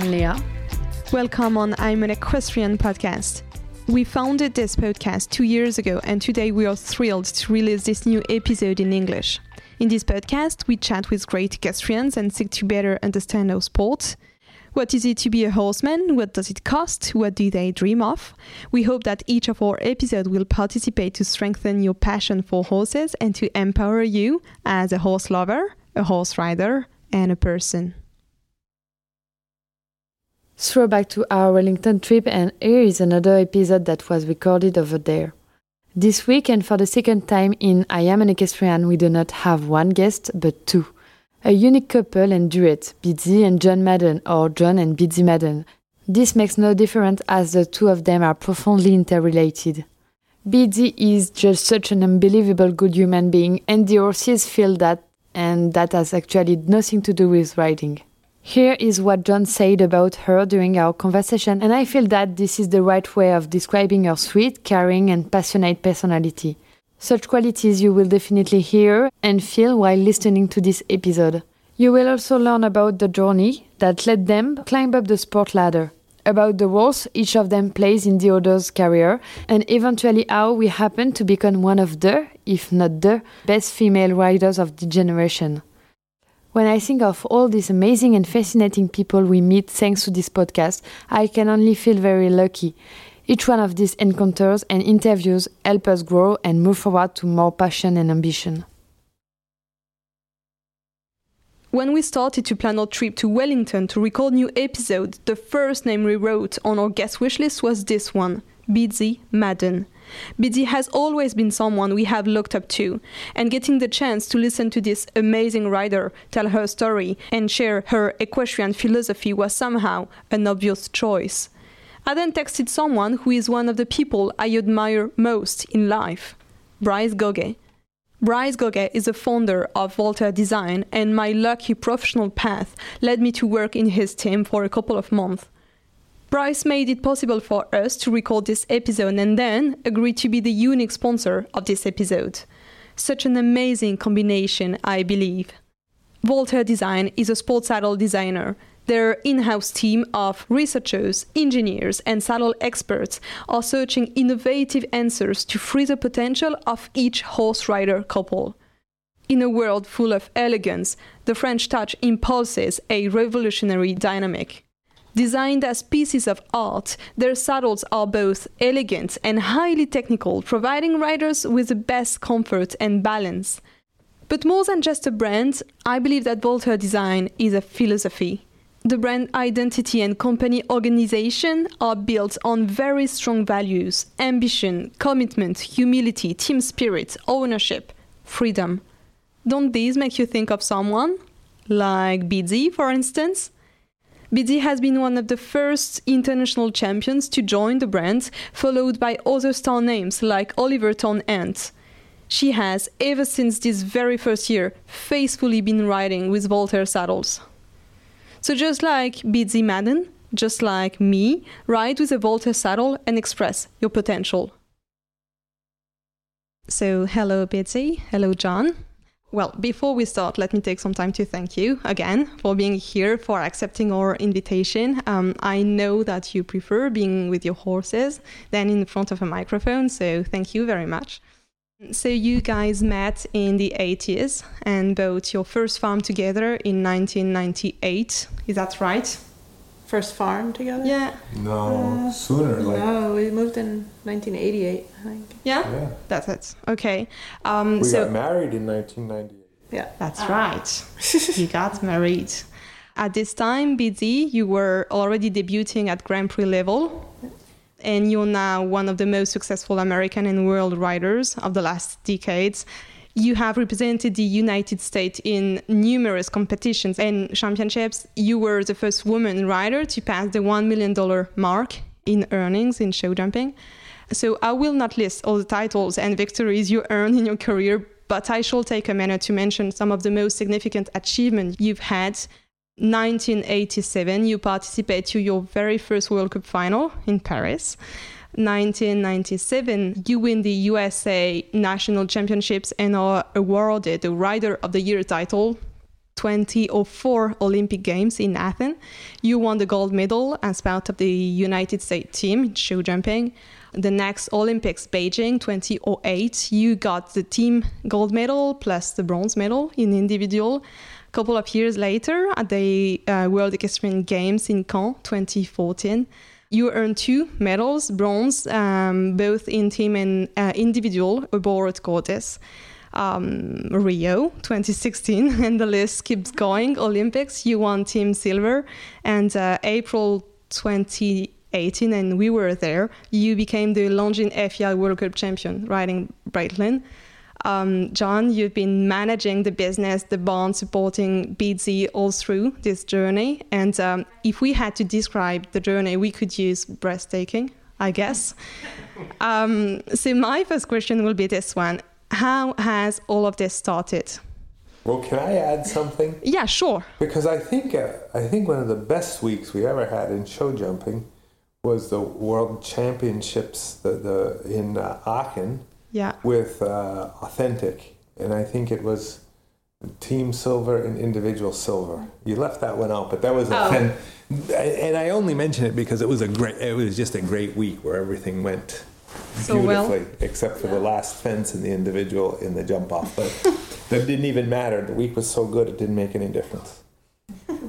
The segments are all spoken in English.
am Leah. Welcome on I'm an Equestrian podcast. We founded this podcast two years ago, and today we are thrilled to release this new episode in English. In this podcast, we chat with great equestrians and seek to better understand our sport. What is it to be a horseman? What does it cost? What do they dream of? We hope that each of our episodes will participate to strengthen your passion for horses and to empower you as a horse lover, a horse rider, and a person. Throwback to our Wellington trip, and here is another episode that was recorded over there. This week, and for the second time in I Am an Equestrian, we do not have one guest, but two. A unique couple and duet, Beezie and John Madden, or John and Beezie Madden. This makes no difference as the two of them are profoundly interrelated. Beezie is just such an unbelievable good human being, and the horses feel that, and that has actually nothing to do with riding. Here is what John said about her during our conversation, and I feel that this is the right way of describing her sweet, caring, and passionate personality. Such qualities you will definitely hear and feel while listening to this episode. You will also learn about the journey that led them climb up the sport ladder, about the roles each of them plays in the other's career, and eventually how we happen to become one of the, if not the, best female riders of the generation. When I think of all these amazing and fascinating people we meet thanks to this podcast, I can only feel very lucky. Each one of these encounters and interviews help us grow and move forward to more passion and ambition. When we started to plan our trip to Wellington to record new episodes, the first name we wrote on our guest wish list was this one, Beezie Madden. Beezie has always been someone we have looked up to, and getting the chance to listen to this amazing rider tell her story and share her equestrian philosophy was somehow an obvious choice. I then texted someone who is one of the people I admire most in life, Brice Goguet. Brice Goguet is the founder of Voltaire Design, and my lucky professional path led me to work in his team for a couple of months. Brice made it possible for us to record this episode and then agreed to be the unique sponsor of this episode. Such an amazing combination, I believe. Voltaire Design is a sports saddle designer. Their in house team of researchers, engineers, and saddle experts are searching innovative answers to free the potential of each horse rider couple. In a world full of elegance, the French touch impulses a revolutionary dynamic. Designed as pieces of art, their saddles are both elegant and highly technical, providing riders with the best comfort and balance. But more than just a brand, I believe that Voltaire Design is a philosophy. The brand identity and company organization are built on very strong values ambition, commitment, humility, team spirit, ownership, freedom. Don't these make you think of someone? Like Beezie, for instance? Beezie has been one of the first international champions to join the brand, followed by other star names like Oliver Townend. She has, ever since this very first year, faithfully been riding with Voltaire saddles. So just like Beezie Madden, just like me, ride with a Voltaire saddle and express your potential. So hello Beezie, hello John. Well, before we start, let me take some time to thank you again for being here, for accepting our invitation. Um, I know that you prefer being with your horses than in front of a microphone, so thank you very much. So, you guys met in the 80s and bought your first farm together in 1998. Is that right? First farm together? Yeah. No, sooner. Like No, we moved in 1988, I think. Yeah? yeah, That's it. Okay. Um, we so, got married in 1998. Yeah. That's right. you got married. At this time, Beezie, you were already debuting at Grand Prix level, and you're now one of the most successful American and world riders of the last decades. You have represented the United States in numerous competitions and championships. You were the first woman rider to pass the $1 million mark in earnings in show jumping. So I will not list all the titles and victories you earned in your career, but I shall take a minute to mention some of the most significant achievements you've had. 1987, you participate to your very first World Cup final in Paris. 1997, you win the USA National Championships and are awarded the Rider of the Year title. 2004 Olympic Games in Athens. You won the gold medal as part of the United States team in show jumping. The next Olympics, Beijing 2008, you got the team gold medal plus the bronze medal in individual. A couple of years later, at the uh, World Equestrian Games in Caen 2014, you earned two medals, bronze, um, both in team and uh, individual aboard Cortes um, Rio 2016, and the list keeps going. Olympics, you won team silver, and uh, April 2018, and we were there. You became the Longines FEI World Cup champion riding Breitling. Um, John, you've been managing the business, the bond, supporting Beezie all through this journey. And um, if we had to describe the journey, we could use breathtaking, I guess. Um, so my first question will be this one: How has all of this started? Well, can I add something? Yeah, sure. Because I think uh, I think one of the best weeks we ever had in show jumping was the World Championships the, the in uh, Aachen Yeah. with uh, Authentic, and I think it was team silver and individual silver. You left that one out, but that was a Oh. and I only mention it because it was a great. It was just a great week where everything went So well. beautifully, except for the last fence in the individual in the jump off. But that didn't even matter. The week was so good; it didn't make any difference.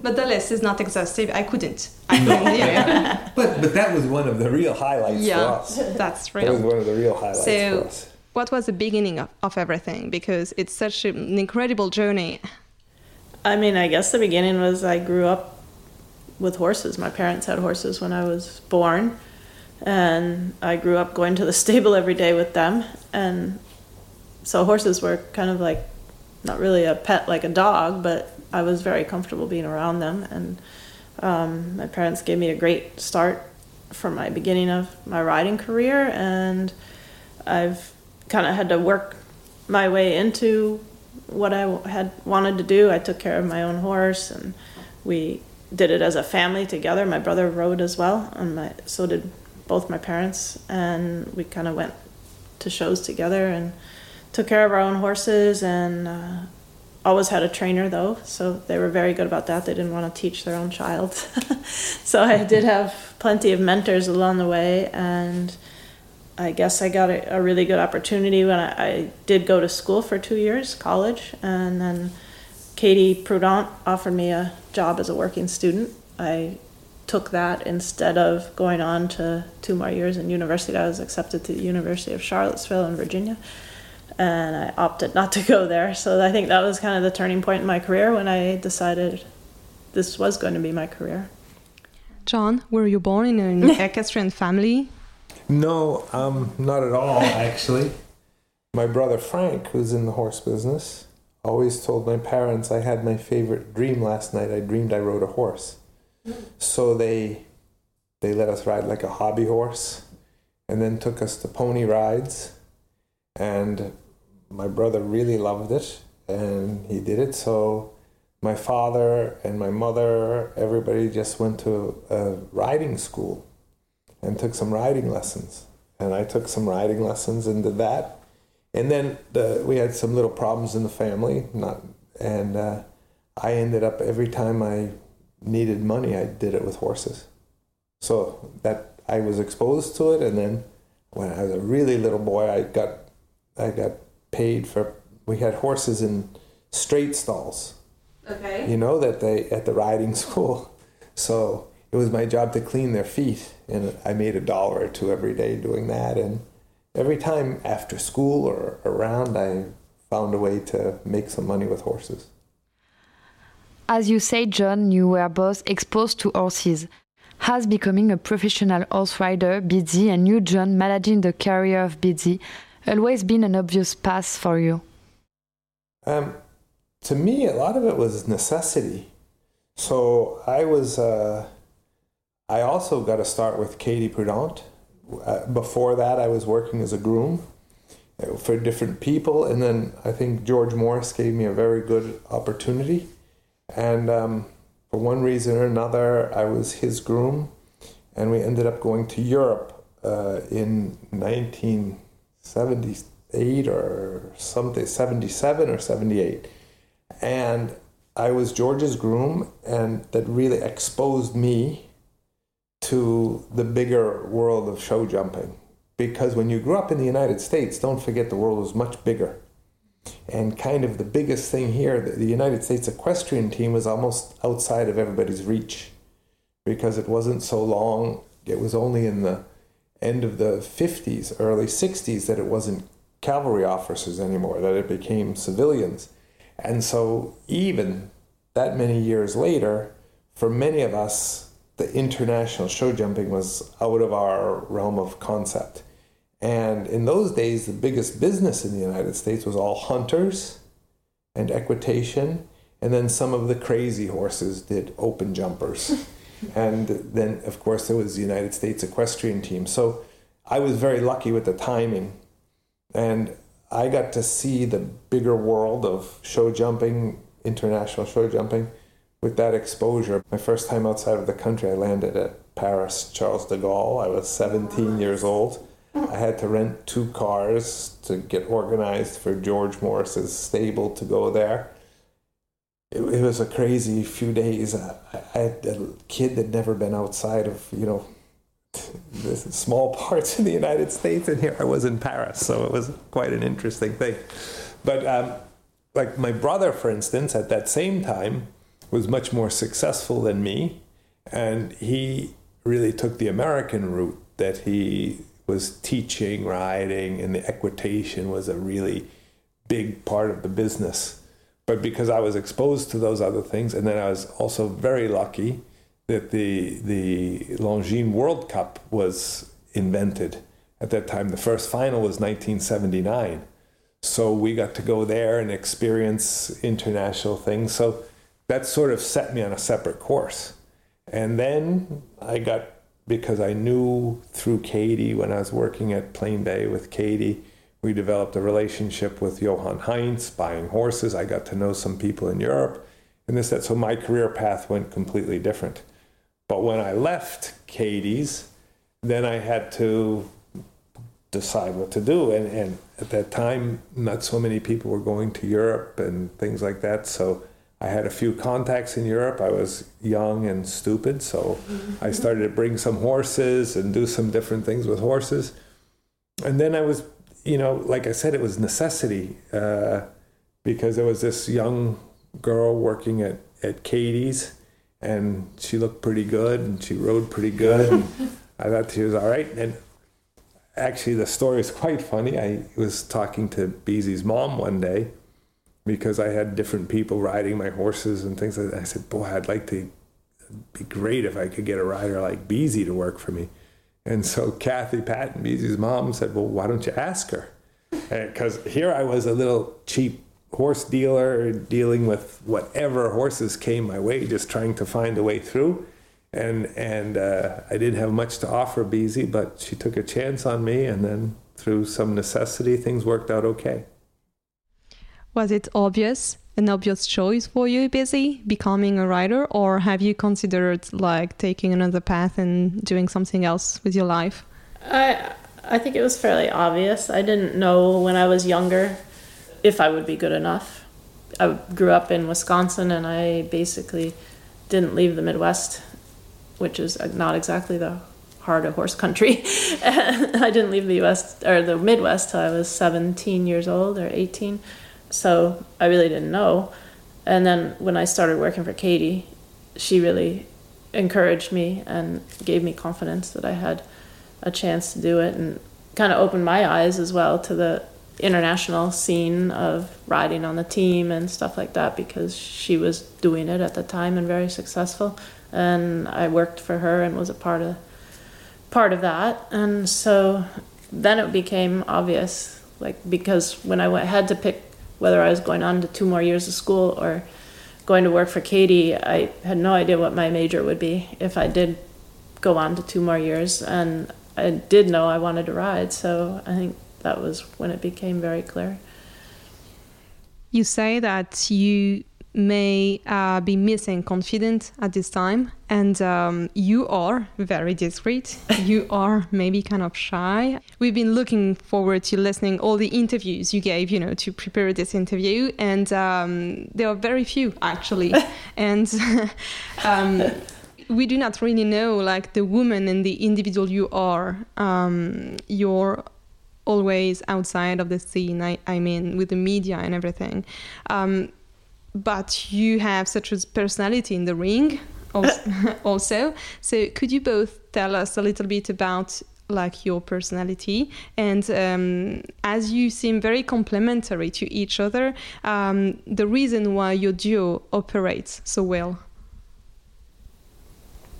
But the list is not exhaustive. I couldn't. I couldn't. yeah, But but that was one of the real highlights Yeah. for us. that's real. That was one of the real highlights So- for us. What was the beginning of, of everything? Because it's such an incredible journey. I mean, I guess the beginning was I grew up with horses. My parents had horses when I was born, and I grew up going to the stable every day with them. And so horses were kind of like not really a pet like a dog, but I was very comfortable being around them. And um, my parents gave me a great start from my beginning of my riding career, and I've kind of had to work my way into what I had wanted to do. I took care of my own horse, and we did it as a family together. My brother rode as well, and my so did both my parents, and we kind of went to shows together and took care of our own horses and. Uh, Always had a trainer though, so they were very good about that. They didn't want to teach their own child. so I did have plenty of mentors along the way, and I guess I got a, a really good opportunity when I, I did go to school for two years, college, and then Katie Prudent offered me a job as a working student. I took that instead of going on to two more years in university. I was accepted to the University of Charlottesville in Virginia, and I opted not to go there. So I think that was kind of the turning point in my career when I decided this was going to be my career. John, were you born in an equestrian family? No, um, not at all, actually. My brother Frank, who's in the horse business, always told my parents I had my favorite dream last night. I dreamed I rode a horse. So they they let us ride like a hobby horse and then took us to pony rides. And my brother really loved it and he did it. So my father and my mother, everybody just went to a riding school and took some riding lessons. And I took some riding lessons and did that. And then the, we had some little problems in the family, not, and uh, I ended up every time I needed money, I did it with horses. So that I was exposed to it, and then when I was a really little boy, I got I got paid for. We had horses in straight stalls, Okay. you know, that they at the riding school. So it was my job to clean their feet, and I made a dollar or two every day doing that. And every time after school or around, I found a way to make some money with horses. As you say, John, you were both exposed to horses. Has becoming a professional horse rider, Beezie, and you, John, managing the career of Beezie, always been an obvious path for you? Um, to me, a lot of it was necessity. So I was. Uh, I also got to start with Katie Prudent. Uh, before that, I was working as a groom uh, for different people, and then I think George Morris gave me a very good opportunity. And um, for one reason or another, I was his groom, and we ended up going to Europe uh, in 1978 or something, 77 or 78. And I was George's groom, and that really exposed me to the bigger world of show jumping. Because when you grew up in the United States, don't forget the world was much bigger. And kind of the biggest thing here, the United States equestrian team was almost outside of everybody's reach because it wasn't so long. It was only in the end of the 50s, early 60s that it wasn't cavalry officers anymore, that it became civilians. And so, even that many years later, for many of us, the international show jumping was out of our realm of concept. And in those days, the biggest business in the United States was all hunters and equitation. And then some of the crazy horses did open jumpers. and then, of course, there was the United States equestrian team. So I was very lucky with the timing. And I got to see the bigger world of show jumping, international show jumping, with that exposure. My first time outside of the country, I landed at Paris Charles de Gaulle. I was 17 years old. I had to rent two cars to get organized for George Morris's stable to go there. It, it was a crazy few days. I, I had a kid that never been outside of, you know, the small parts in the United States, and here I was in Paris, so it was quite an interesting thing. But um, like my brother, for instance, at that same time, was much more successful than me, and he really took the American route that he was teaching riding and the equitation was a really big part of the business. But because I was exposed to those other things, and then I was also very lucky that the the Longines World Cup was invented at that time. The first final was 1979, so we got to go there and experience international things. So that sort of set me on a separate course. And then I got because I knew through Katie when I was working at Plain Bay with Katie, we developed a relationship with Johan Heins, buying horses. I got to know some people in Europe, and this that. So my career path went completely different. But when I left Katie's, then I had to decide what to do. And, and at that time, not so many people were going to Europe and things like that. So I had a few contacts in Europe. I was young and stupid, so I started to bring some horses and do some different things with horses. And then I was, you know, like I said, it was necessity uh, because there was this young girl working at, at Katie's, and she looked pretty good and she rode pretty good. And I thought she was all right. And actually, the story is quite funny. I was talking to Beezie's mom one day because I had different people riding my horses and things like that. I said, Boy, I'd like to be great if I could get a rider like Beezie to work for me. And so Kathy Patton, Beezie's mom, said, Well, why don't you ask her? Because here I was a little cheap horse dealer dealing with whatever horses came my way, just trying to find a way through. And and uh, I didn't have much to offer Beezie, but she took a chance on me, and then through some necessity, things worked out okay. Was it obvious, an obvious choice for you, Beezie, becoming a writer, or have you considered like taking another path and doing something else with your life? I I think it was fairly obvious. I didn't know when I was younger if I would be good enough. I grew up in Wisconsin, and I basically didn't leave the Midwest, which is not exactly the heart of horse country. I didn't leave the U.S. or the Midwest till I was 17 years old or 18 so I really didn't know. And then when I started working for Katie, she really encouraged me and gave me confidence that I had a chance to do it and kind of opened my eyes as well to the international scene of riding on the team and stuff like that because she was doing it at the time and very successful and I worked for her and was a part of part of that and so then it became obvious like because when I went, had to pick whether I was going on to two more years of school or going to work for Katie, I had no idea what my major would be if I did go on to two more years. And I did know I wanted to ride, so I think that was when it became very clear. You say that you may uh, be missing confidence at this time, and um, you are very discreet. you are maybe kind of shy. We've been looking forward to listening all the interviews you gave, you know, to prepare this interview, and um, there are very few actually, and. Um, we do not really know like the woman and the individual you are um, you're always outside of the scene I, I mean with the media and everything um, but you have such a personality in the ring also, also so could you both tell us a little bit about like your personality and um, as you seem very complementary to each other um, the reason why your duo operates so well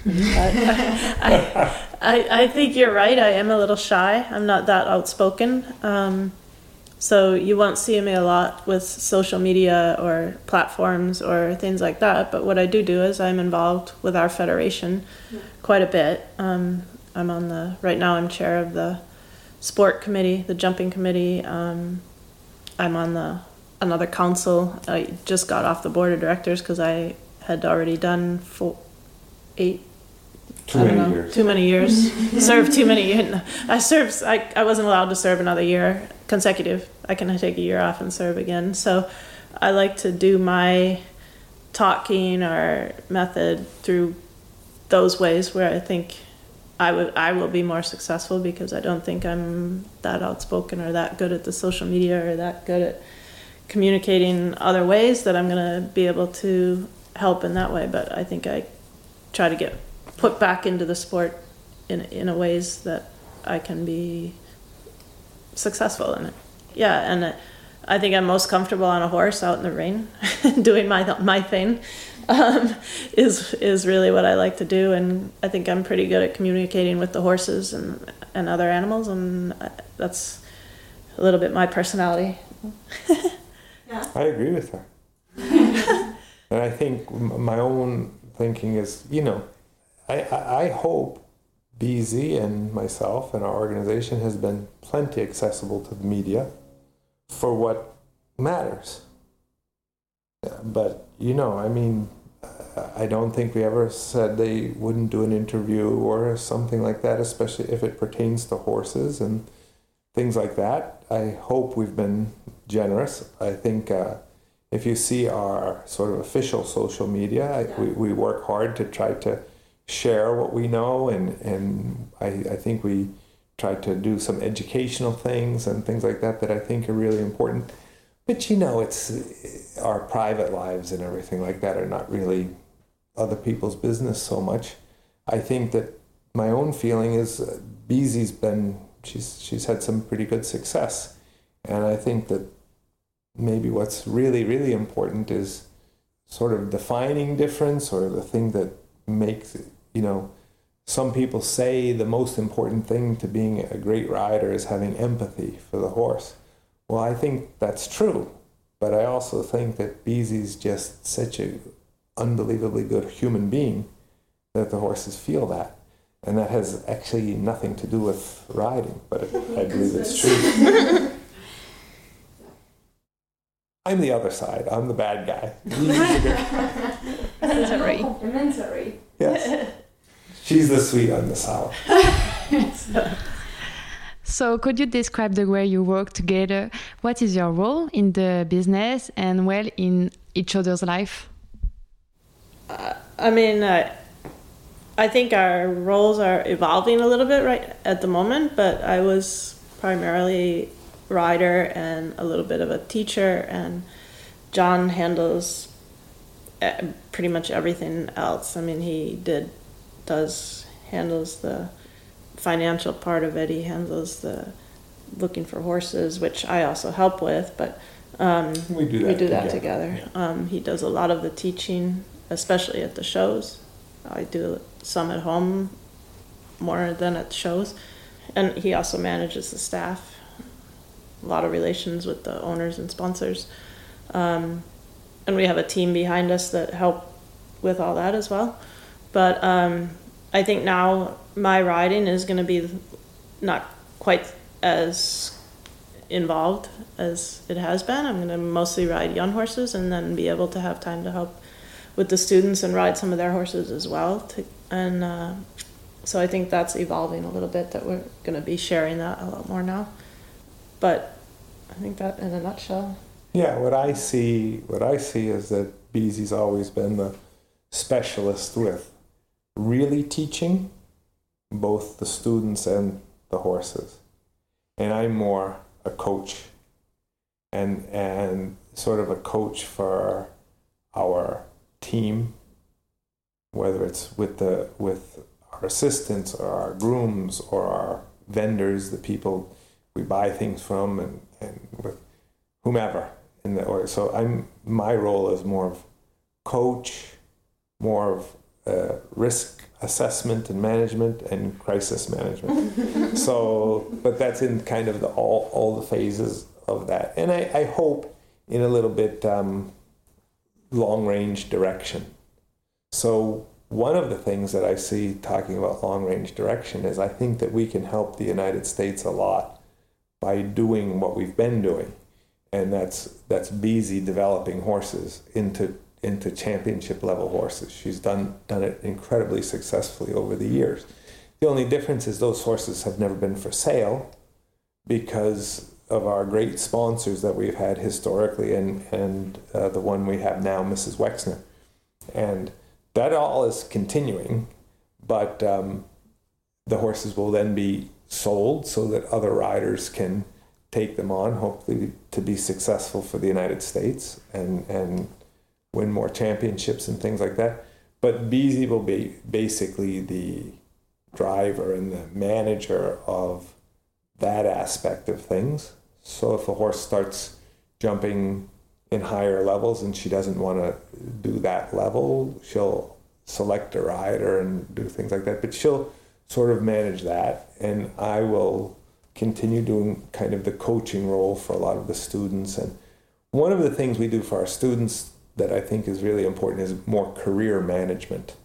I, I, I, think you're right. I am a little shy. I'm not that outspoken. Um, so you won't see me a lot with social media or platforms or things like that. But what I do do is I'm involved with our federation quite a bit. Um, I'm on the right now. I'm chair of the sport committee, the jumping committee. Um, I'm on the another council. I just got off the board of directors because I had already done four, eight too many know, years. Too many years. served too many years. I served. I, I wasn't allowed to serve another year consecutive. I can take a year off and serve again. So, I like to do my talking or method through those ways where I think I would I will be more successful because I don't think I'm that outspoken or that good at the social media or that good at communicating other ways that I'm gonna be able to help in that way. But I think I try to get put back into the sport in in a ways that I can be successful in it. Yeah, and I think I'm most comfortable on a horse out in the rain, doing my my thing. Um, is is really what I like to do, and I think I'm pretty good at communicating with the horses and and other animals, and that's a little bit my personality. yeah. I agree with her, and I think my own thinking is, you know, I, I hope Beezie and myself and our organization has been plenty accessible to the media for what matters. But, you know, I mean, I don't think we ever said they wouldn't do an interview or something like that, especially if it pertains to horses and things like that. I hope we've been generous. I think uh, if you see our sort of official social media, yeah. we, we work hard to try to share what we know, and and I, I think we try to do some educational things and things like that that I think are really important. But you know, it's our private lives and everything like that are not really other people's business so much. I think that my own feeling is uh, Beezie's been she's she's had some pretty good success, and I think that maybe what's really really important is sort of defining difference or the thing that makes you know, some people say the most important thing to being a great rider is having empathy for the horse. Well, I think that's true, but I also think that Beezie's just such a unbelievably good human being that the horses feel that. And that has actually nothing to do with riding, but I believe it's true. I'm the other side. I'm the bad guy. Complimentary. Complimentary. Yes. She's the sweet on the sour. so, could you describe the way you work together? What is your role in the business and, well, in each other's life? Uh, I mean, uh, I think our roles are evolving a little bit right at the moment, but I was primarily rider and a little bit of a teacher, and John handles uh, pretty much everything else. I mean, he did does handles the financial part of it. He handles the looking for horses, which I also help with, but um, we do that we do together. that together. Yeah. Um, he does a lot of the teaching, especially at the shows. I do some at home more than at shows, and he also manages the staff. A lot of relations with the owners and sponsors, um, and we have a team behind us that help with all that as well. But um, I think now my riding is going to be not quite as involved as it has been. I'm going to mostly ride young horses and then be able to have time to help with the students and ride some of their horses as well. To, and uh, so I think that's evolving a little bit. That we're going to be sharing that a lot more now. But I think that in a nutshell. Yeah, what I see, what I see is that Beezie's always been the specialist with really teaching both the students and the horses, and I'm more a coach, and and sort of a coach for our team, whether it's with the with our assistants or our grooms or our vendors, the people we buy things from, and, and with whomever in the order. So I'm my role is more of coach, more of uh, risk assessment and management and crisis management. so, but that's in kind of the all all the phases of that, and I, I hope in a little bit um, long range direction. So one of the things that I see talking about long range direction is I think that we can help the United States a lot by doing what we've been doing, and that's that's Beezie developing horses into into championship level horses. She's done done it incredibly successfully over the years. The only difference is those horses have never been for sale because of our great sponsors that we've had historically and, and uh, the one we have now, Mrs. Wexner. And that all is continuing, but um, the horses will then be sold so that other riders can take them on, hopefully to be successful for the United States and, and win more championships and things like that. But Beezie will be basically the driver and the manager of that aspect of things. So if a horse starts jumping in higher levels and she doesn't want to do that level, she'll select a rider and do things like that. But she'll sort of manage that, and I will continue doing kind of the coaching role for a lot of the students. And one of the things we do for our students that I think is really important is more career management,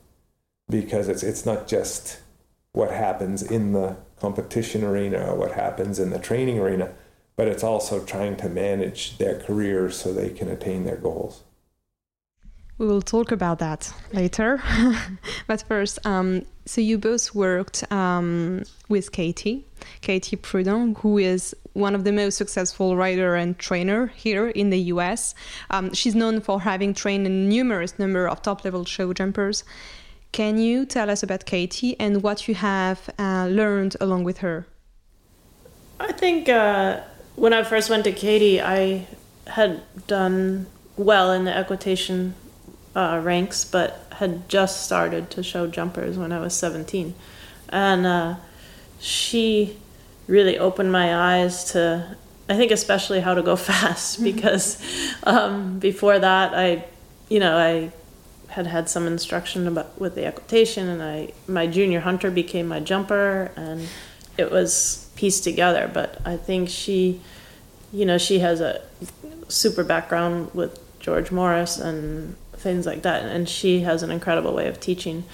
because it's it's not just what happens in the competition arena or what happens in the training arena but it's also trying to manage their careers so they can attain their goals. We will talk about that later. but first, um, so you both worked um, with Katie, Katie Prudent, who is one of the most successful rider and trainer here in the US. Um, she's known for having trained a numerous number of top level show jumpers. Can you tell us about Katie and what you have uh, learned along with her? I think uh, when I first went to Katie, I had done well in the equitation uh, ranks, but had just started to show jumpers when I was 17. And uh, she really opened my eyes to, I think, especially how to go fast because um, before that, I, you know, I had had some instruction about with the equitation, and I my junior hunter became my jumper, and it was pieced together. But I think she, you know, she has a super background with George Morris and things like that, and she has an incredible way of teaching.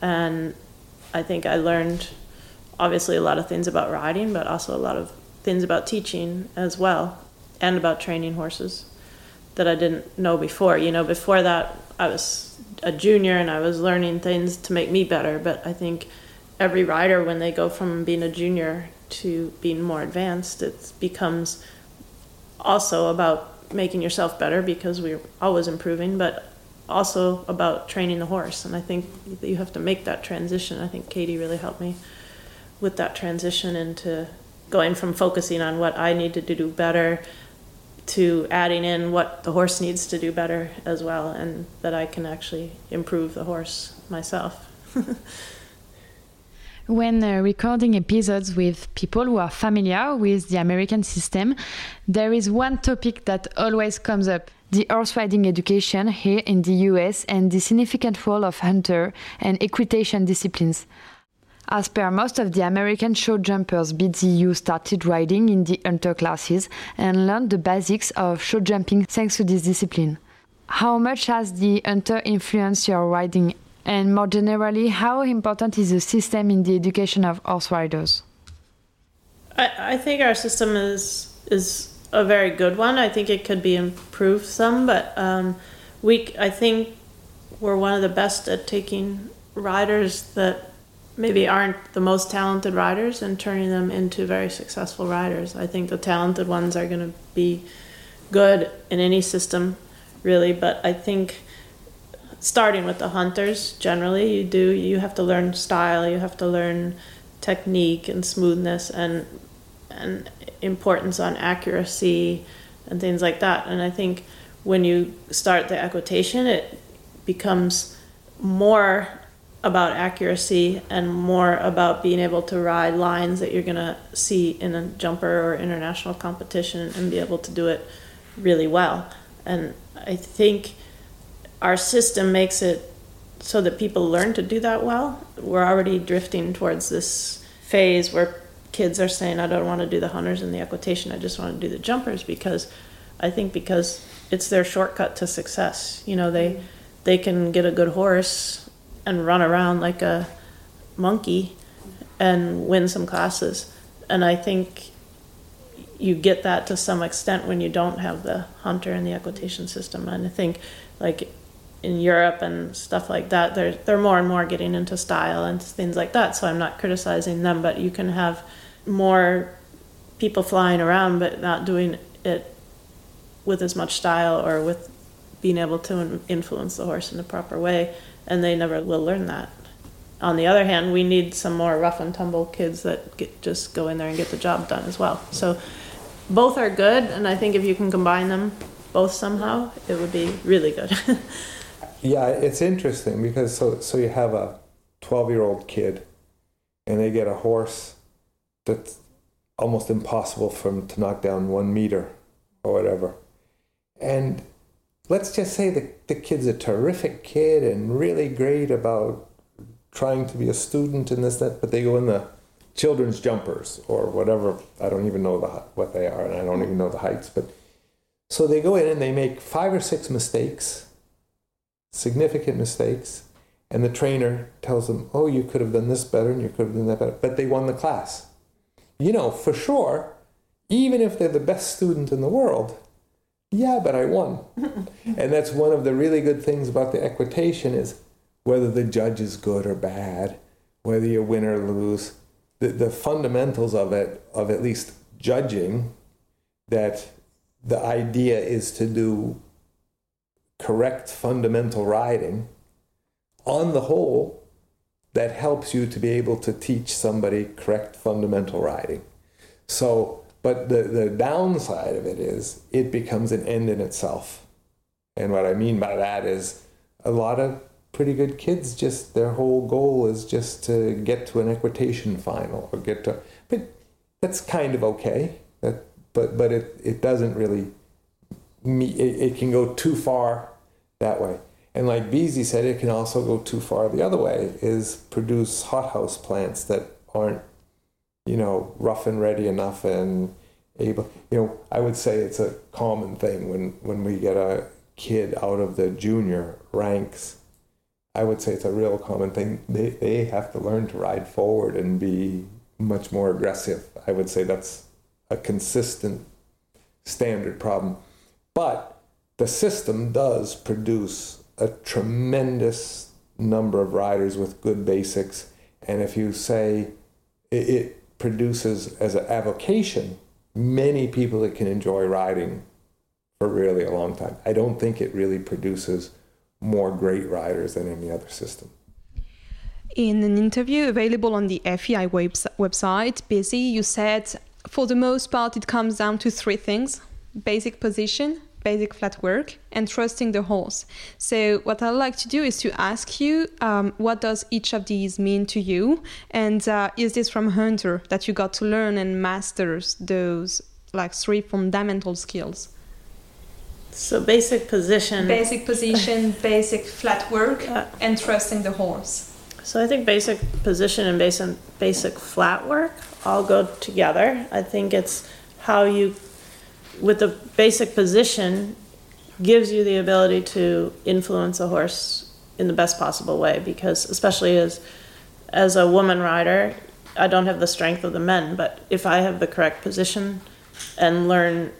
And I think I learned obviously a lot of things about riding, but also a lot of things about teaching as well, and about training horses that I didn't know before. You know, before that, I was a junior and I was learning things to make me better, but I think every rider, when they go from being a junior to being more advanced, it becomes also about making yourself better because we're always improving, but also about training the horse. And I think that you have to make that transition. I think Katie really helped me with that transition into going from focusing on what I needed to do better to adding in what the horse needs to do better as well, and that I can actually improve the horse myself. When uh, recording episodes with people who are familiar with the American system, there is one topic that always comes up the horse riding education here in the US and the significant role of hunter and equitation disciplines. As per most of the American show jumpers, BZU started riding in the hunter classes and learned the basics of show jumping thanks to this discipline. How much has the hunter influenced your riding and more generally, how important is the system in the education of horse riders? I, I think our system is is a very good one. I think it could be improved some, but um, we I think we're one of the best at taking riders that maybe aren't the most talented riders and turning them into very successful riders. I think the talented ones are going to be good in any system, really, but I think starting with the hunters generally you do you have to learn style you have to learn technique and smoothness and and importance on accuracy and things like that and i think when you start the equitation it becomes more about accuracy and more about being able to ride lines that you're going to see in a jumper or international competition and be able to do it really well and i think our system makes it so that people learn to do that well. We're already drifting towards this phase where kids are saying, I don't want to do the hunters and the equitation, I just want to do the jumpers because I think because it's their shortcut to success. You know, they mm-hmm. they can get a good horse and run around like a monkey and win some classes. And I think you get that to some extent when you don't have the hunter and the equitation system. And I think like in Europe and stuff like that, they're they're more and more getting into style and things like that. So I'm not criticizing them, but you can have more people flying around, but not doing it with as much style or with being able to influence the horse in the proper way, and they never will learn that. On the other hand, we need some more rough and tumble kids that get, just go in there and get the job done as well. So both are good, and I think if you can combine them both somehow, it would be really good. Yeah, it's interesting because so so you have a 12 year old kid and they get a horse that's almost impossible for them to knock down one meter or whatever. And let's just say the, the kid's a terrific kid and really great about trying to be a student and this, that, but they go in the children's jumpers or whatever. I don't even know the, what they are and I don't even know the heights. But so they go in and they make five or six mistakes significant mistakes, and the trainer tells them, "Oh, you could have done this better, and you could have done that better," but they won the class. You know, for sure, even if they're the best student in the world, yeah, but I won. and that's one of the really good things about the equitation is whether the judge is good or bad, whether you win or lose, the, the fundamentals of it, of at least judging, that the idea is to do correct fundamental riding, on the whole, that helps you to be able to teach somebody correct fundamental riding. So, but the, the downside of it is it becomes an end in itself. And what I mean by that is a lot of pretty good kids just their whole goal is just to get to an equitation final or get to but that's kind of okay that but but it, it doesn't really it, it can go too far that way. And like Beezie said, it can also go too far the other way, is produce hothouse plants that aren't, you know, rough and ready enough and able. You know, I would say it's a common thing when, when we get a kid out of the junior ranks. I would say it's a real common thing. They, they have to learn to ride forward and be much more aggressive. I would say that's a consistent standard problem. But the system does produce a tremendous number of riders with good basics. And if you say it, it produces as an avocation many people that can enjoy riding for really a long time. I don't think it really produces more great riders than any other system. In an interview available on the FEI website, Beezie, you said for the most part it comes down to three things basic position, basic flat work and trusting the horse. So what I'd like to do is to ask you um, what does each of these mean to you, and uh, is this from Hunter that you got to learn and master those like three fundamental skills? So basic position, basic position, basic flat work, uh, and trusting the horse. So I think basic position and basic basic flat work all go together. I think it's how you with the basic position gives you the ability to influence a horse in the best possible way because especially as as a woman rider I don't have the strength of the men but if I have the correct position and learn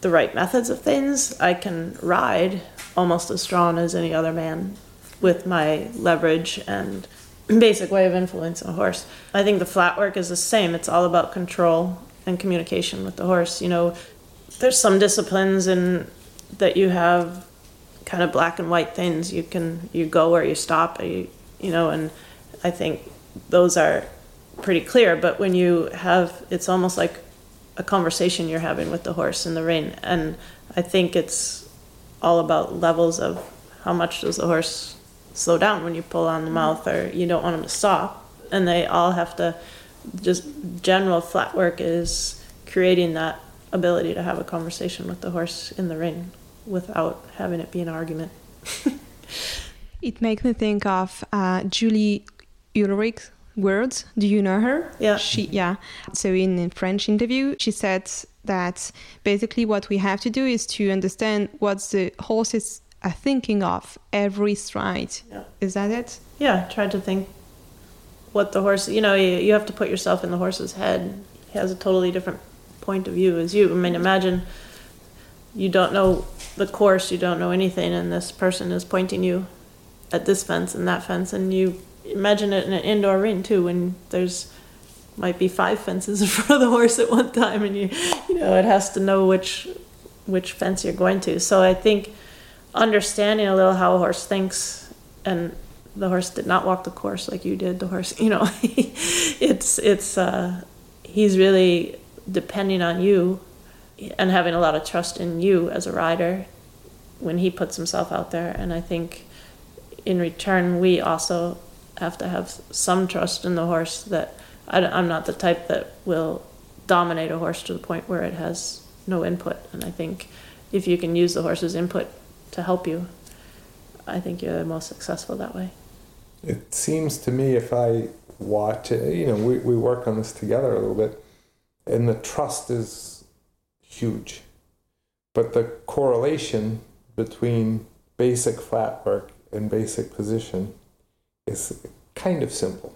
the right methods of things, I can ride almost as strong as any other man with my leverage and basic way of influencing a horse. I think the flat work is the same. It's all about control and communication with the horse. You know, there's some disciplines in that you have kind of black and white things. You can you go where you stop. You, you know, and I think those are pretty clear. But when you have, it's almost like a conversation you're having with the horse in the ring, and I think it's all about levels of how much does the horse slow down when you pull on the mm-hmm. mouth or you don't want them to stop and they all have to just general flat work is creating that ability to have a conversation with the horse in the ring without having it be an argument it makes me think of uh, julie ulrich words do you know her yeah she yeah so in a french interview she said that basically what we have to do is to understand what the horses are thinking of every stride. Yeah. Is that it? Yeah, try to think what the horse, you know, you, you have to put yourself in the horse's head. He has a totally different point of view as you. I mean, imagine you don't know the course, you don't know anything, and this person is pointing you at this fence and that fence, and you imagine it in an indoor ring too, when there's might be five fences in front of the horse at one time, and you, you know, it has to know which which fence you're going to. So I think understanding a little how a horse thinks and the horse did not walk the course like you did the horse you know it's it's uh, he's really depending on you and having a lot of trust in you as a rider when he puts himself out there and i think in return we also have to have some trust in the horse that I, i'm not the type that will dominate a horse to the point where it has no input and i think if you can use the horse's input to help you, I think you're the most successful that way. It seems to me if I watch it, you know, we, we work on this together a little bit, and the trust is huge. But the correlation between basic flat work and basic position is kind of simple.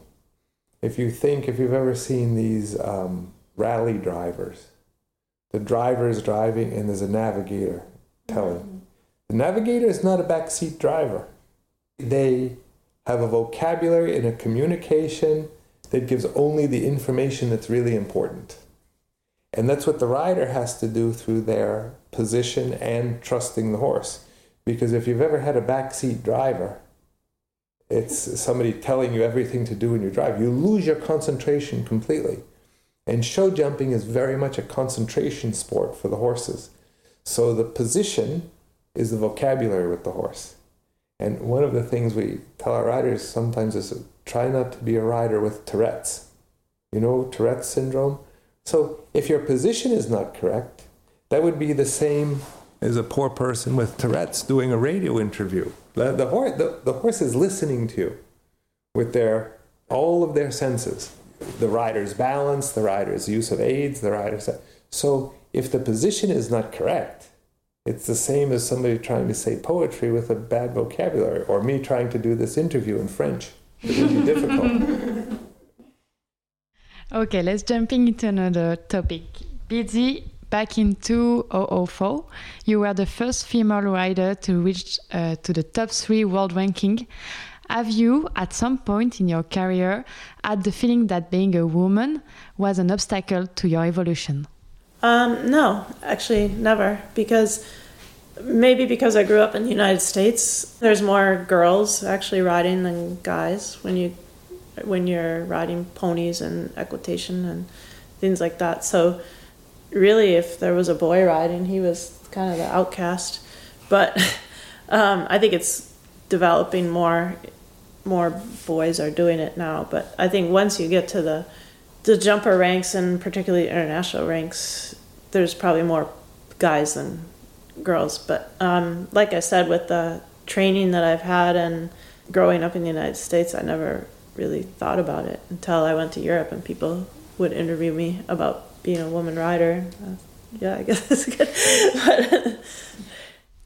If you think, if you've ever seen these um, rally drivers, the driver is driving and there's a navigator telling. Mm-hmm the navigator is not a backseat driver. They have a vocabulary and a communication that gives only the information that's really important. And that's what the rider has to do through their position and trusting the horse. Because if you've ever had a backseat driver, it's somebody telling you everything to do when you drive. You lose your concentration completely. And show jumping is very much a concentration sport for the horses. So the position is the vocabulary with the horse. And one of the things we tell our riders sometimes is try not to be a rider with Tourette's. You know, Tourette's syndrome? So if your position is not correct, that would be the same as a poor person with Tourette's doing a radio interview. The, the, horse, the, the horse is listening to you with their all of their senses the rider's balance, the rider's use of aids, the rider's. So if the position is not correct, it's the same as somebody trying to say poetry with a bad vocabulary, or me trying to do this interview in French. It would be difficult. okay, let's jump into another topic. Beezie, back in 2004, you were the first female rider to reach uh, to the top three world ranking. Have you, at some point in your career, had the feeling that being a woman was an obstacle to your evolution? Um, no, actually, never. Because maybe because I grew up in the United States, there's more girls actually riding than guys when you when you're riding ponies and equitation and things like that. So really, if there was a boy riding, he was kind of the outcast. But um, I think it's developing more. More boys are doing it now, but I think once you get to the the jumper ranks and particularly international ranks, there's probably more guys than girls. But um, like I said, with the training that I've had and growing up in the United States, I never really thought about it until I went to Europe and people would interview me about being a woman rider. Uh, yeah, I guess that's good. but,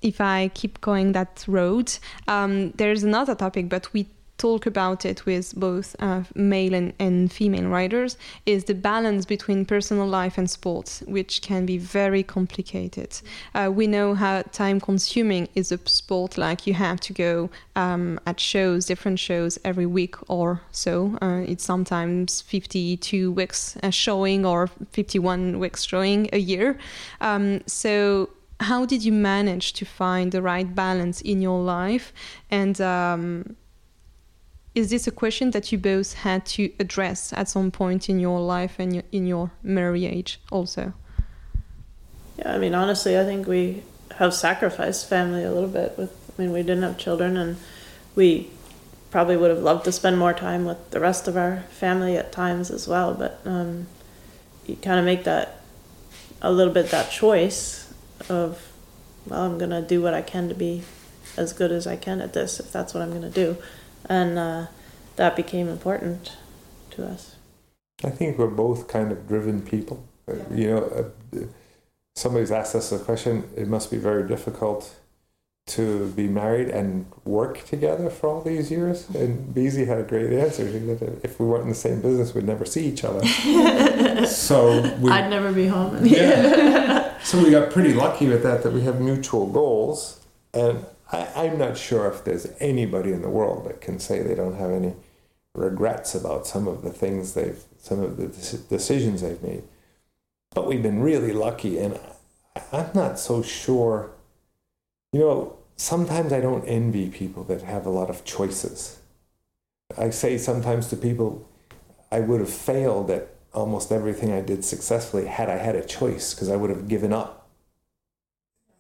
if I keep going that road, um, there's another topic, but we talk about it with both uh, male and, and female riders is the balance between personal life and sports, which can be very complicated. Uh, we know how time consuming is a sport, like you have to go um, at shows, different shows every week or so. Uh, it's sometimes 52 weeks uh, showing or 51 weeks showing a year. Um, so how did you manage to find the right balance in your life and um, is this a question that you both had to address at some point in your life and in your marriage age also? Yeah i mean honestly i think we have sacrificed family a little bit with i mean we didn't have children and we probably would have loved to spend more time with the rest of our family at times as well but um, you kind of make that a little bit that choice of, well, I'm gonna do what I can to be as good as I can at this, if that's what I'm gonna do, and uh, that became important to us. I think we're both kind of driven people. Uh, you know, uh, somebody's asked us a question. It must be very difficult to be married and work together for all these years? And Beezie had a great answer. She said, if we weren't in the same business, we'd never see each other. so we, I'd never be home. yeah. so we got pretty lucky with that, that we have mutual goals. And I, I'm not sure if there's anybody in the world that can say they don't have any regrets about some of the things they've, some of the decisions they've made. But we've been really lucky, and I'm not so sure you know, sometimes I don't envy people that have a lot of choices. I say sometimes to people, I would have failed at almost everything I did successfully had I had a choice because I would have given up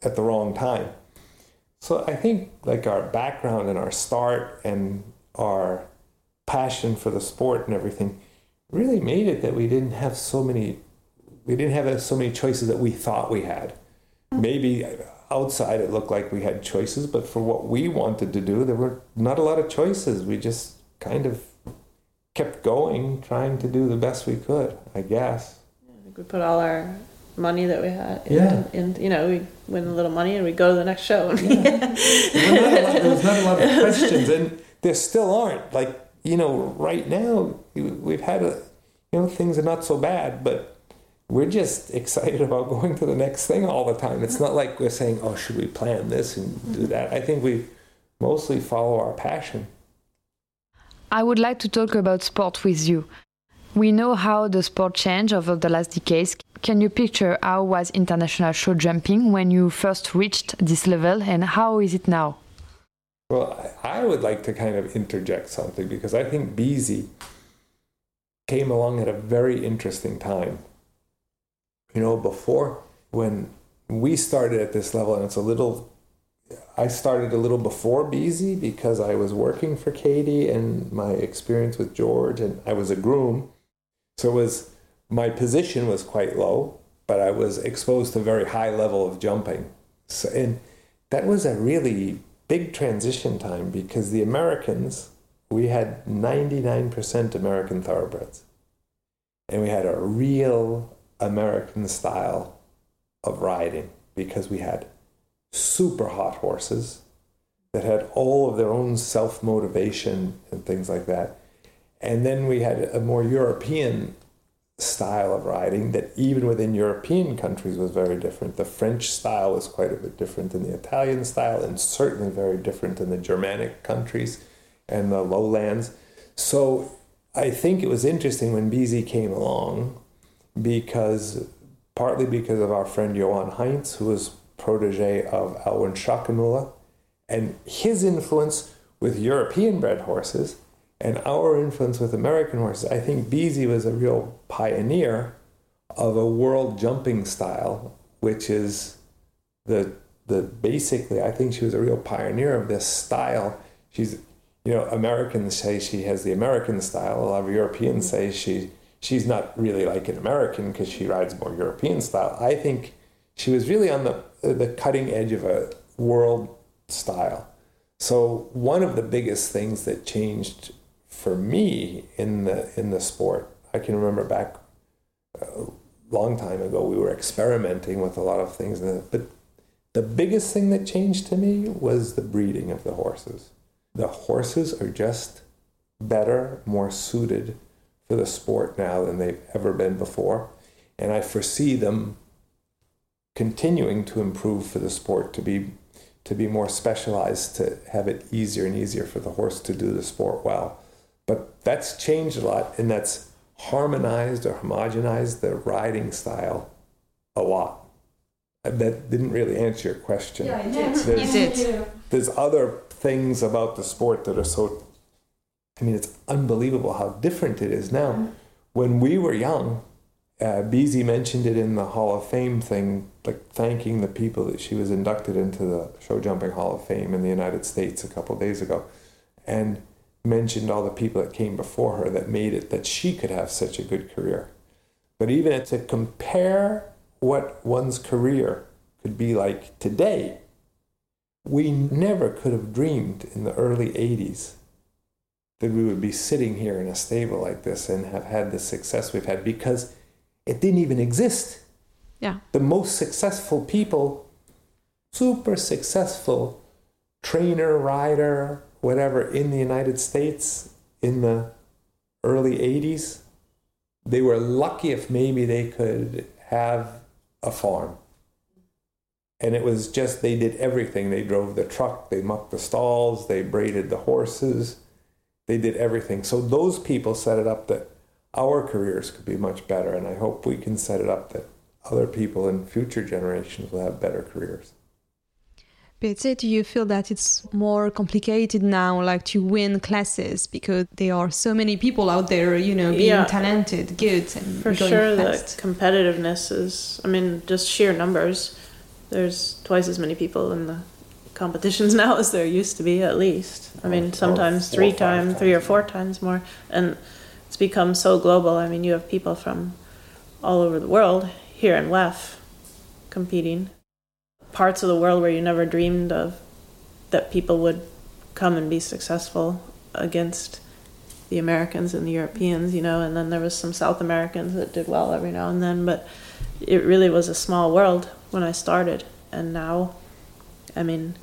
at the wrong time. So I think like our background and our start and our passion for the sport and everything really made it that we didn't have so many we didn't have so many choices that we thought we had. Maybe outside it looked like we had choices, but for what we wanted to do, there were not a lot of choices. We just kind of kept going, trying to do the best we could, I guess. I think we put all our money that we had And, yeah. in, you know, we win a little money and we go to the next show. Yeah. there was not a lot of questions, and there still aren't. Like, you know, right now, we've had a, you know, things are not so bad, but we're just excited about going to the next thing all the time. It's not like we're saying, oh, should we plan this and do mm-hmm. that? I think we mostly follow our passion. I would like to talk about sport with you. We know how the sport changed over the last decades. Can you picture how was international show jumping when you first reached this level and how is it now? Well, I would like to kind of interject something because I think Beezie came along at a very interesting time you know, before when we started at this level, and it's a little, I started a little before Beezie because I was working for Katie and my experience with George, and I was a groom. So it was, my position was quite low, but I was exposed to a very high level of jumping. So, and that was a really big transition time because the Americans, we had 99% American thoroughbreds. And we had a real American style of riding because we had super hot horses that had all of their own self motivation and things like that. And then we had a more European style of riding that even within European countries was very different. The French style was quite a bit different than the Italian style, and certainly very different in the Germanic countries and the lowlands. So I think it was interesting when Beezie came along because partly because of our friend Johan Heins, who was protege of Alwin Schockemöhle, and his influence with European bred horses and our influence with American horses. I think Beezie was a real pioneer of a world jumping style, which is the the basically I think she was a real pioneer of this style. She's you know, Americans say she has the American style. A lot of Europeans say she she's not really like an American because she rides more European style. I think she was really on the the cutting edge of a world style. So one of the biggest things that changed for me in the in the sport, I can remember back a long time ago, we were experimenting with a lot of things, but the biggest thing that changed to me was the breeding of the horses. The horses are just better, more suited for the sport now than they've ever been before. And I foresee them continuing to improve for the sport to be to be more specialized to have it easier and easier for the horse to do the sport well. But that's changed a lot and that's harmonized or homogenized the riding style a lot. That didn't really answer your question. Yeah, it did. There's, It did. there's other things about the sport that are so I mean it's unbelievable how different it is now. When we were young, uh, Beezie mentioned it in the Hall of Fame thing, like thanking the people that she was inducted into the Show Jumping Hall of Fame in the United States a couple days ago, and mentioned all the people that came before her that made it that she could have such a good career. But even to compare what one's career could be like today, we never could have dreamed in the early 80s that we would be sitting here in a stable like this and have had the success we've had because it didn't even exist. Yeah. The most successful people, super successful trainer, rider, whatever in the United States in the early 80s, they were lucky if maybe they could have a farm. And it was just, they did everything. They drove the truck, they mucked the stalls, they braided the horses, they did everything. So those people set it up that our careers could be much better. And I hope we can set it up that other people in future generations will have better careers. Pete, do you feel that it's more complicated now, like to win classes because there are so many people out there, you know, being Yeah. talented, good, and For going sure, fast? the competitiveness is, I mean, just sheer numbers. There's twice as many people in the competitions now as there used to be, at least. I mean, sometimes three times, three or four times more. And it's become so global. I mean, you have people from all over the world here in WEF competing. Parts of the world where you never dreamed of that people would come and be successful against the Americans and the Europeans, you know, and then there was some South Americans that did well every now and then, but it really was a small world when I started. And now, I mean,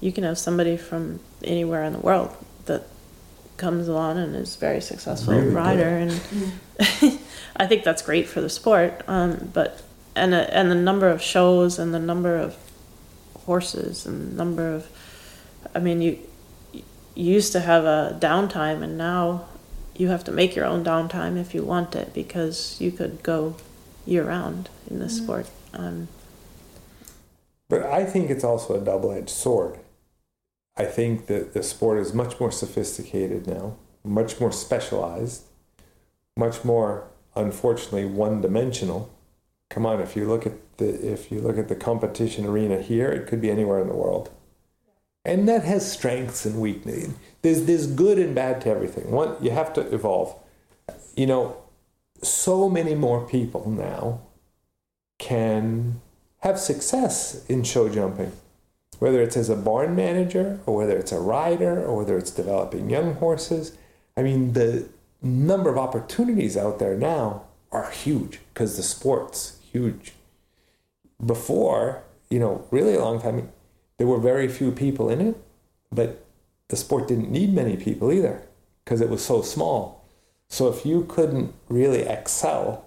you can have somebody from anywhere in the world that comes along and is very successful Really good. rider, and I think that's great for the sport. Um, but and uh, and the number of shows and the number of horses and number of, I mean, you you used to have a downtime, and now you have to make your own downtime if you want it because you could go year round in this sport. Um, But I think it's also a double edged sword. I think that the sport is much more sophisticated now, much more specialized, much more, unfortunately, one dimensional. Come on, if you look at the if you look at the competition arena here, it could be anywhere in the world. And that has strengths and weaknesses. There's there's good and bad to everything. One you have to evolve. You know, so many more people now can have success in show jumping, whether it's as a barn manager or whether it's a rider or whether it's developing young horses. I mean, the number of opportunities out there now are huge because the sport's huge. Before, you know, really a long time, there were very few people in it, but the sport didn't need many people either because it was so small. So if you couldn't really excel,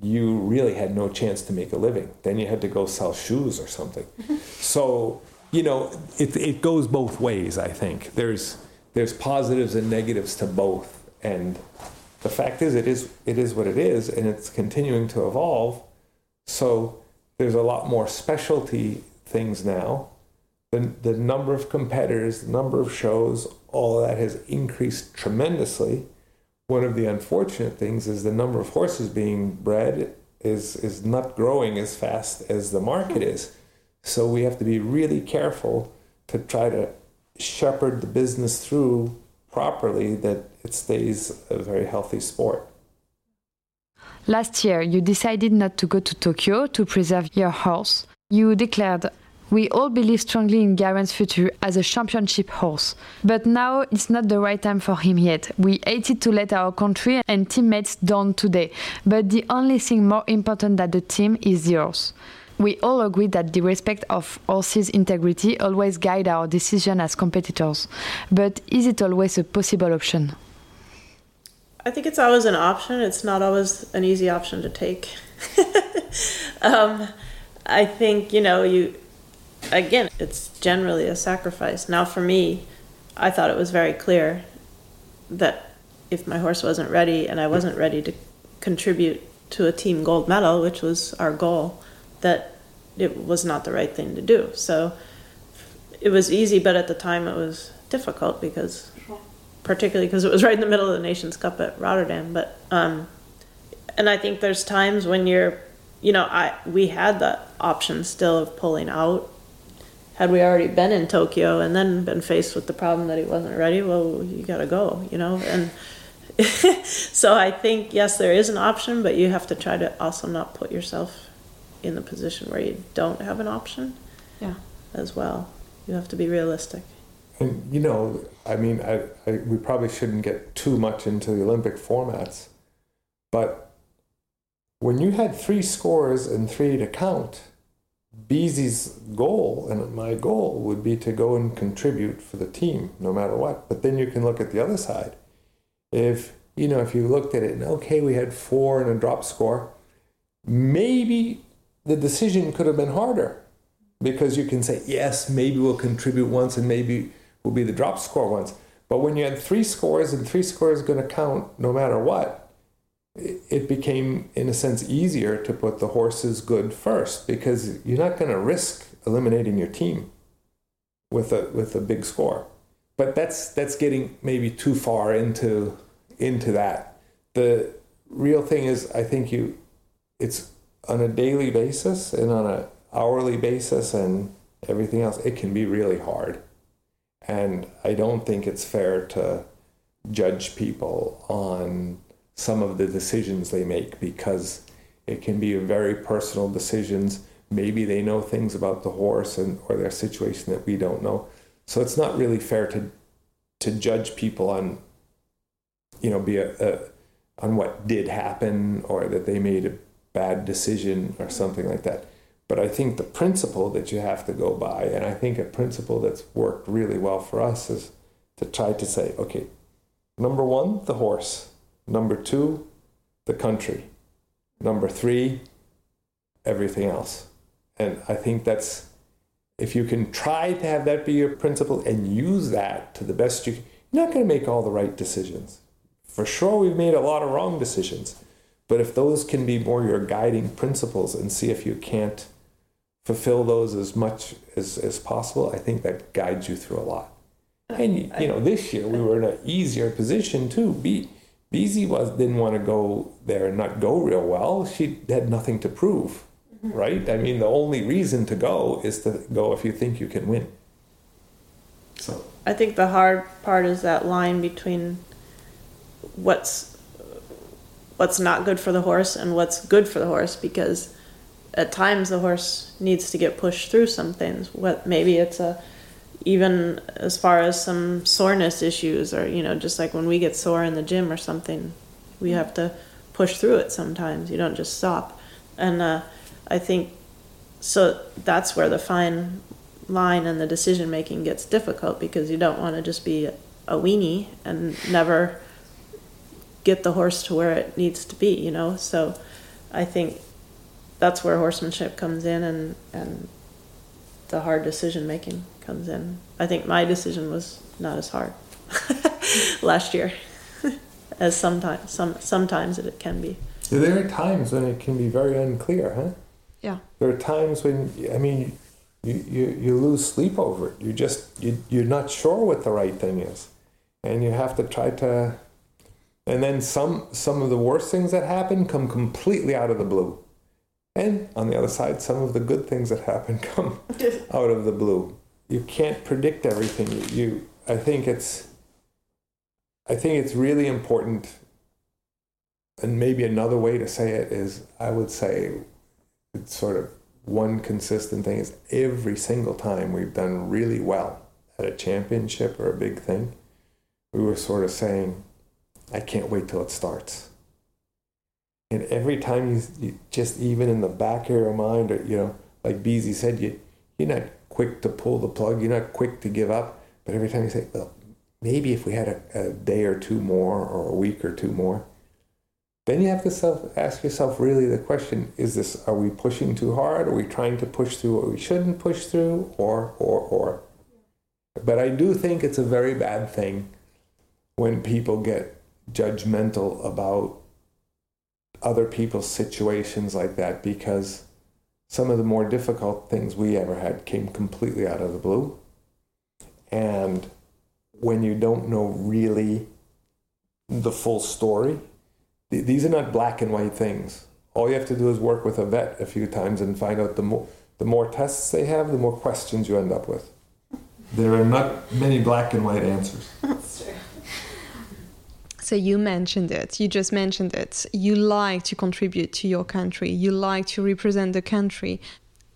you really had no chance to make a living. Then you had to go sell shoes or something. so, you know, it, it goes both ways, I think. There's, there's positives and negatives to both. And the fact is, it is, it is what it is, and it's continuing to evolve. So there's a lot more specialty things now. The, the number of competitors, the number of shows, all of that has increased tremendously one of the unfortunate things is the number of horses being bred is is not growing as fast as the market is. So we have to be really careful to try to shepherd the business through properly that it stays a very healthy sport. Last year, you decided not to go to Tokyo to preserve your horse. You declared, We all believe strongly in Garen's future as a championship horse. But now it's not the right time for him yet. We hated to let our country and teammates down today. But the only thing more important than the team is yours. We all agree that the respect of horses' integrity always guide our decision as competitors. But is it always a possible option? I think it's always an option. It's not always an easy option to take. um, I think, you know, you, again, it's generally a sacrifice. Now, for me, I thought it was very clear that if my horse wasn't ready and I wasn't ready to contribute to a team gold medal, which was our goal, that it was not the right thing to do. So it was easy, but at the time it was difficult because, particularly because it was right in the middle of the Nations Cup at Rotterdam. But um, and I think there's times when you're, you know, I we had the option still of pulling out. Had we already been in Tokyo and then been faced with the problem that he wasn't ready, well, you got to go, you know, and. so I think yes, there is an option, but you have to try to also not put yourself in the position where you don't have an option. Yeah. As well, you have to be realistic. And you know, I mean, I, I, we probably shouldn't get too much into the Olympic formats, but when you had three scores and three to count, Beezie's goal and my goal would be to go and contribute for the team, no matter what. But then you can look at the other side. If you know, if you looked at it and okay, we had four and a drop score, maybe the decision could have been harder because you can say, yes, maybe we'll contribute once and maybe we'll be the drop score once. But when you had three scores and three scores going to count no matter what, it became, in a sense, easier to put the horses good first because you're not going to risk eliminating your team with a with a big score. But that's that's getting maybe too far into into that. The real thing is, I think you, it's on a daily basis and on a hourly basis and everything else. It can be really hard, and I don't think it's fair to judge people on some of the decisions they make because it can be very personal decisions. Maybe they know things about the horse and or their situation that we don't know. So it's not really fair to to judge people on you know be a, a on what did happen or that they made a bad decision or something like that. But I think the principle that you have to go by, and I think a principle that's worked really well for us is to try to say, okay, number one, the horse. Number two, the country. Number three, everything else. And I think that's, if you can try to have that be your principle and use that to the best you can, you're not going to make all the right decisions. For sure, we've made a lot of wrong decisions. But if those can be more your guiding principles and see if you can't fulfill those as much as, as possible, I think that guides you through a lot. And, you know, this year we were in an easier position too. Be, Beezie was didn't want to go there and not go real well. She had nothing to prove, mm-hmm. right? I mean, the only reason to go is to go if you think you can win. So I think the hard part is that line between what's what's not good for the horse and what's good for the horse because at times the horse needs to get pushed through some things. What maybe it's a even as far as some soreness issues or you know just like when we get sore in the gym or something we have to push through it sometimes you don't just stop and uh, i think so that's where the fine line and the decision making gets difficult because you don't want to just be a weenie and never get the horse to where it needs to be you know so i think that's where horsemanship comes in and and the hard decision making comes in. I think my decision was not as hard last year as sometimes some sometimes it can be. There are times when it can be very unclear, huh? Yeah. There are times when I mean you, you, you lose sleep over it. You just you, you're not sure what the right thing is. And you have to try to and then some some of the worst things that happen come completely out of the blue. And on the other side, some of the good things that happen come out of the blue you can't predict everything. You, you, I think it's, I think it's really important. And maybe another way to say it is, I would say, it's sort of one consistent thing is every single time we've done really well at a championship or a big thing, we were sort of saying, I can't wait till it starts. And every time you, you just even in the back of your mind, or, you know, like Beezie said, you you're not quick to pull the plug. You're not quick to give up. But every time you say, well, maybe if we had a, a day or two more, or a week or two more, then you have to self ask yourself really the question: Is this are we pushing too hard? Are we trying to push through what we shouldn't push through? Or or or. But I do think it's a very bad thing when people get judgmental about other people's situations like that because some of the more difficult things we ever had came completely out of the blue. And when you don't know really the full story, th- these are not black and white things. All you have to do is work with a vet a few times and find out the more the more tests they have, the more questions you end up with. There are not many black and white answers. That's true. So you mentioned it. You just mentioned it. You like to contribute to your country. You like to represent the country.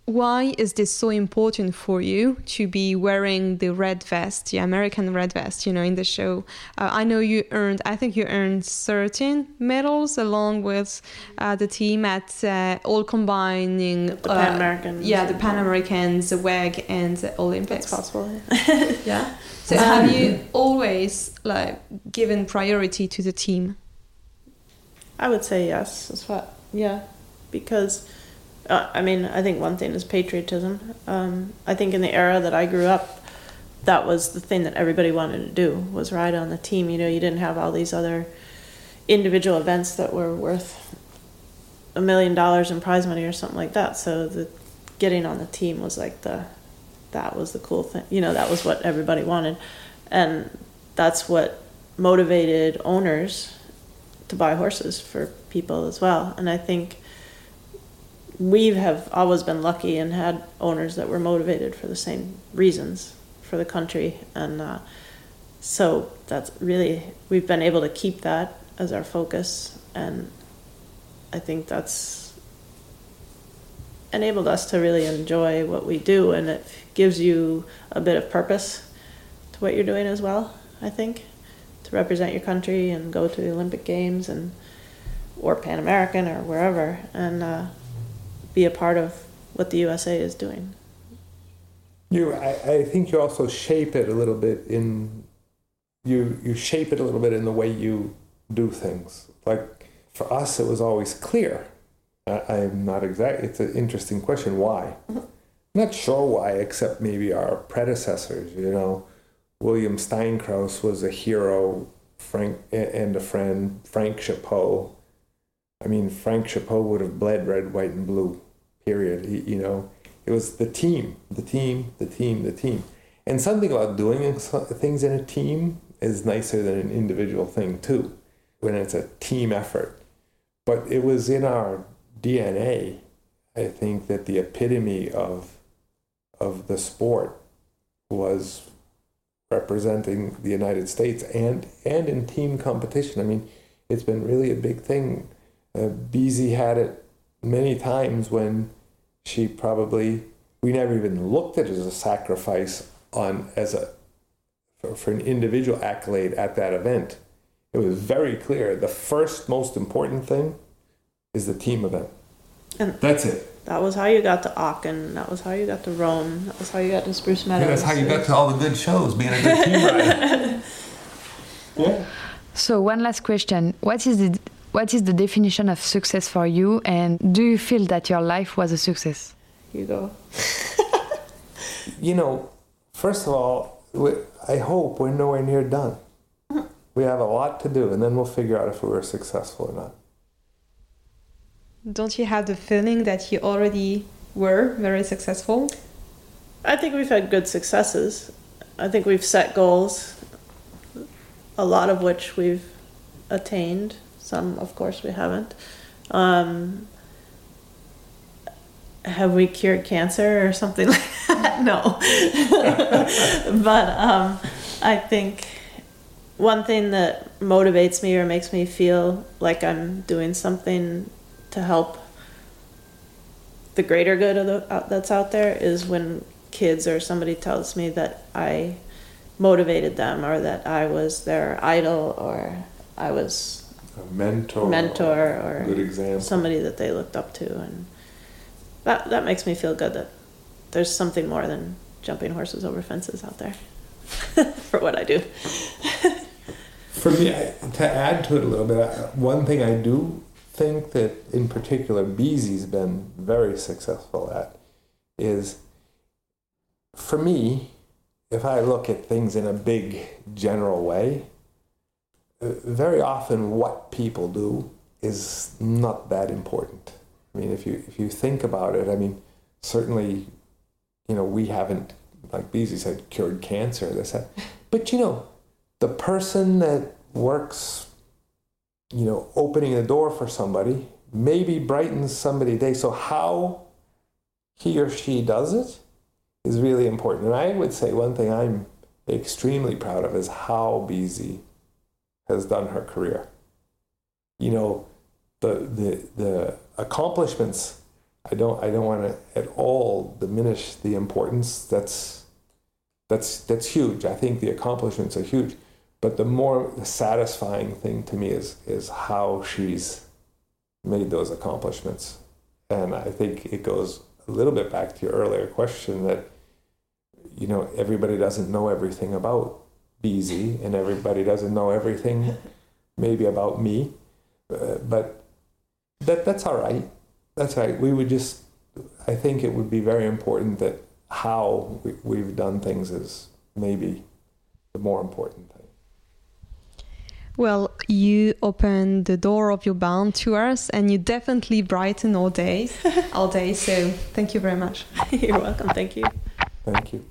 Why is this so important for you to be wearing the red vest, the American red vest, you know, in the show? Uh, I know you earned, I think you earned 13 medals along with uh, the team at uh, all combining The Pan American. Yeah, the Pan Americans, the WEG, and the Olympics. That's possible. Yeah. So have you always like given priority to the team? I would say yes. That's what. Yeah, because uh, I mean, I think one thing is patriotism. Um, I think in the era that I grew up, that was the thing that everybody wanted to do was ride on the team. You know, you didn't have all these other individual events that were worth a million dollars in prize money or something like that. So the getting on the team was like the that was the cool thing. You know, that was what everybody wanted, and that's what motivated owners to buy horses for people as well. And I think we have always been lucky and had owners that were motivated for the same reasons for the country, and uh, so that's really we've been able to keep that as our focus, and I think that's enabled us to really enjoy what we do, and it gives you a bit of purpose to what you're doing as well. I think to represent your country and go to the Olympic Games and or Pan American or wherever, and uh, be a part of what the USA is doing. You, I, I think you also shape it a little bit in, you you shape it a little bit in the way you do things. Like for us, it was always clear. I, I'm not exact. It's an interesting question. Why? Mm-hmm. Not sure why, except maybe our predecessors. You know, William Steinkraus was a hero, Frank and a friend. Frank Chapot. I mean, Frank Chapot would have bled red, white, and blue. Period. He, you know, it was the team, the team, the team, the team. And something about doing things in a team is nicer than an individual thing too, when it's a team effort. But it was in our DNA, I think, that the epitome of of the sport was representing the United States and and in team competition. I mean, it's been really a big thing. Uh, had it many times when she probably we never even looked at it as a sacrifice on as a for, for an individual accolade at that event. It was very clear. The first most important thing is the team event. And That's it. that was how you got to Aachen. That was how you got to Rome. That was how you got to Spruce Meadows. that's how you got to all the good shows, being a good team rider. yeah. So one last question: What is the what is the definition of success for you, and do you feel that your life was a success? You go. You know, first of all, we, I hope we're nowhere near done. Mm-hmm. We have a lot to do, and then we'll figure out if we were successful or not. Don't you have the feeling that you already were very successful? I think we've had good successes. I think we've set goals, a lot of which we've attained. Some, of course, we haven't. Um, have we cured cancer or something like that? no. but um, I think one thing that motivates me or makes me feel like I'm doing something to help the greater good of the, out, that's out there is when kids or somebody tells me that I motivated them or that I was their idol or I was A mentor, mentor or good example. somebody that they looked up to and that that makes me feel good that there's something more than jumping horses over fences out there for what I do. For me, I, to add to it a little bit, I- one thing I do think that in particular Beezie's been very successful at is for me, if I look at things in a big general way, very often what people do is not that important. I mean, if you if you think about it, I mean, certainly, you know, we haven't, like Beezie said, cured cancer. This, that. but you know, the person that works, you know, opening the door for somebody maybe brightens somebody's day. So how he or she does it is really important. And I would say one thing I'm extremely proud of is how Beezie has done her career. You know, the the the accomplishments. I don't I don't want to at all diminish the importance. That's that's that's huge. I think the accomplishments are huge. But the more satisfying thing to me is is how she's made those accomplishments. And I think it goes a little bit back to your earlier question that you know everybody doesn't know everything about Beezie and everybody doesn't know everything maybe about me. Uh, but that that's all right. That's all right. We would just I think it would be very important that how we, we've done things is maybe the more important thing. Well, you opened the door of your barn to us, and you definitely brighten all days, all day. So, thank you very much. You're welcome. Thank you. Thank you.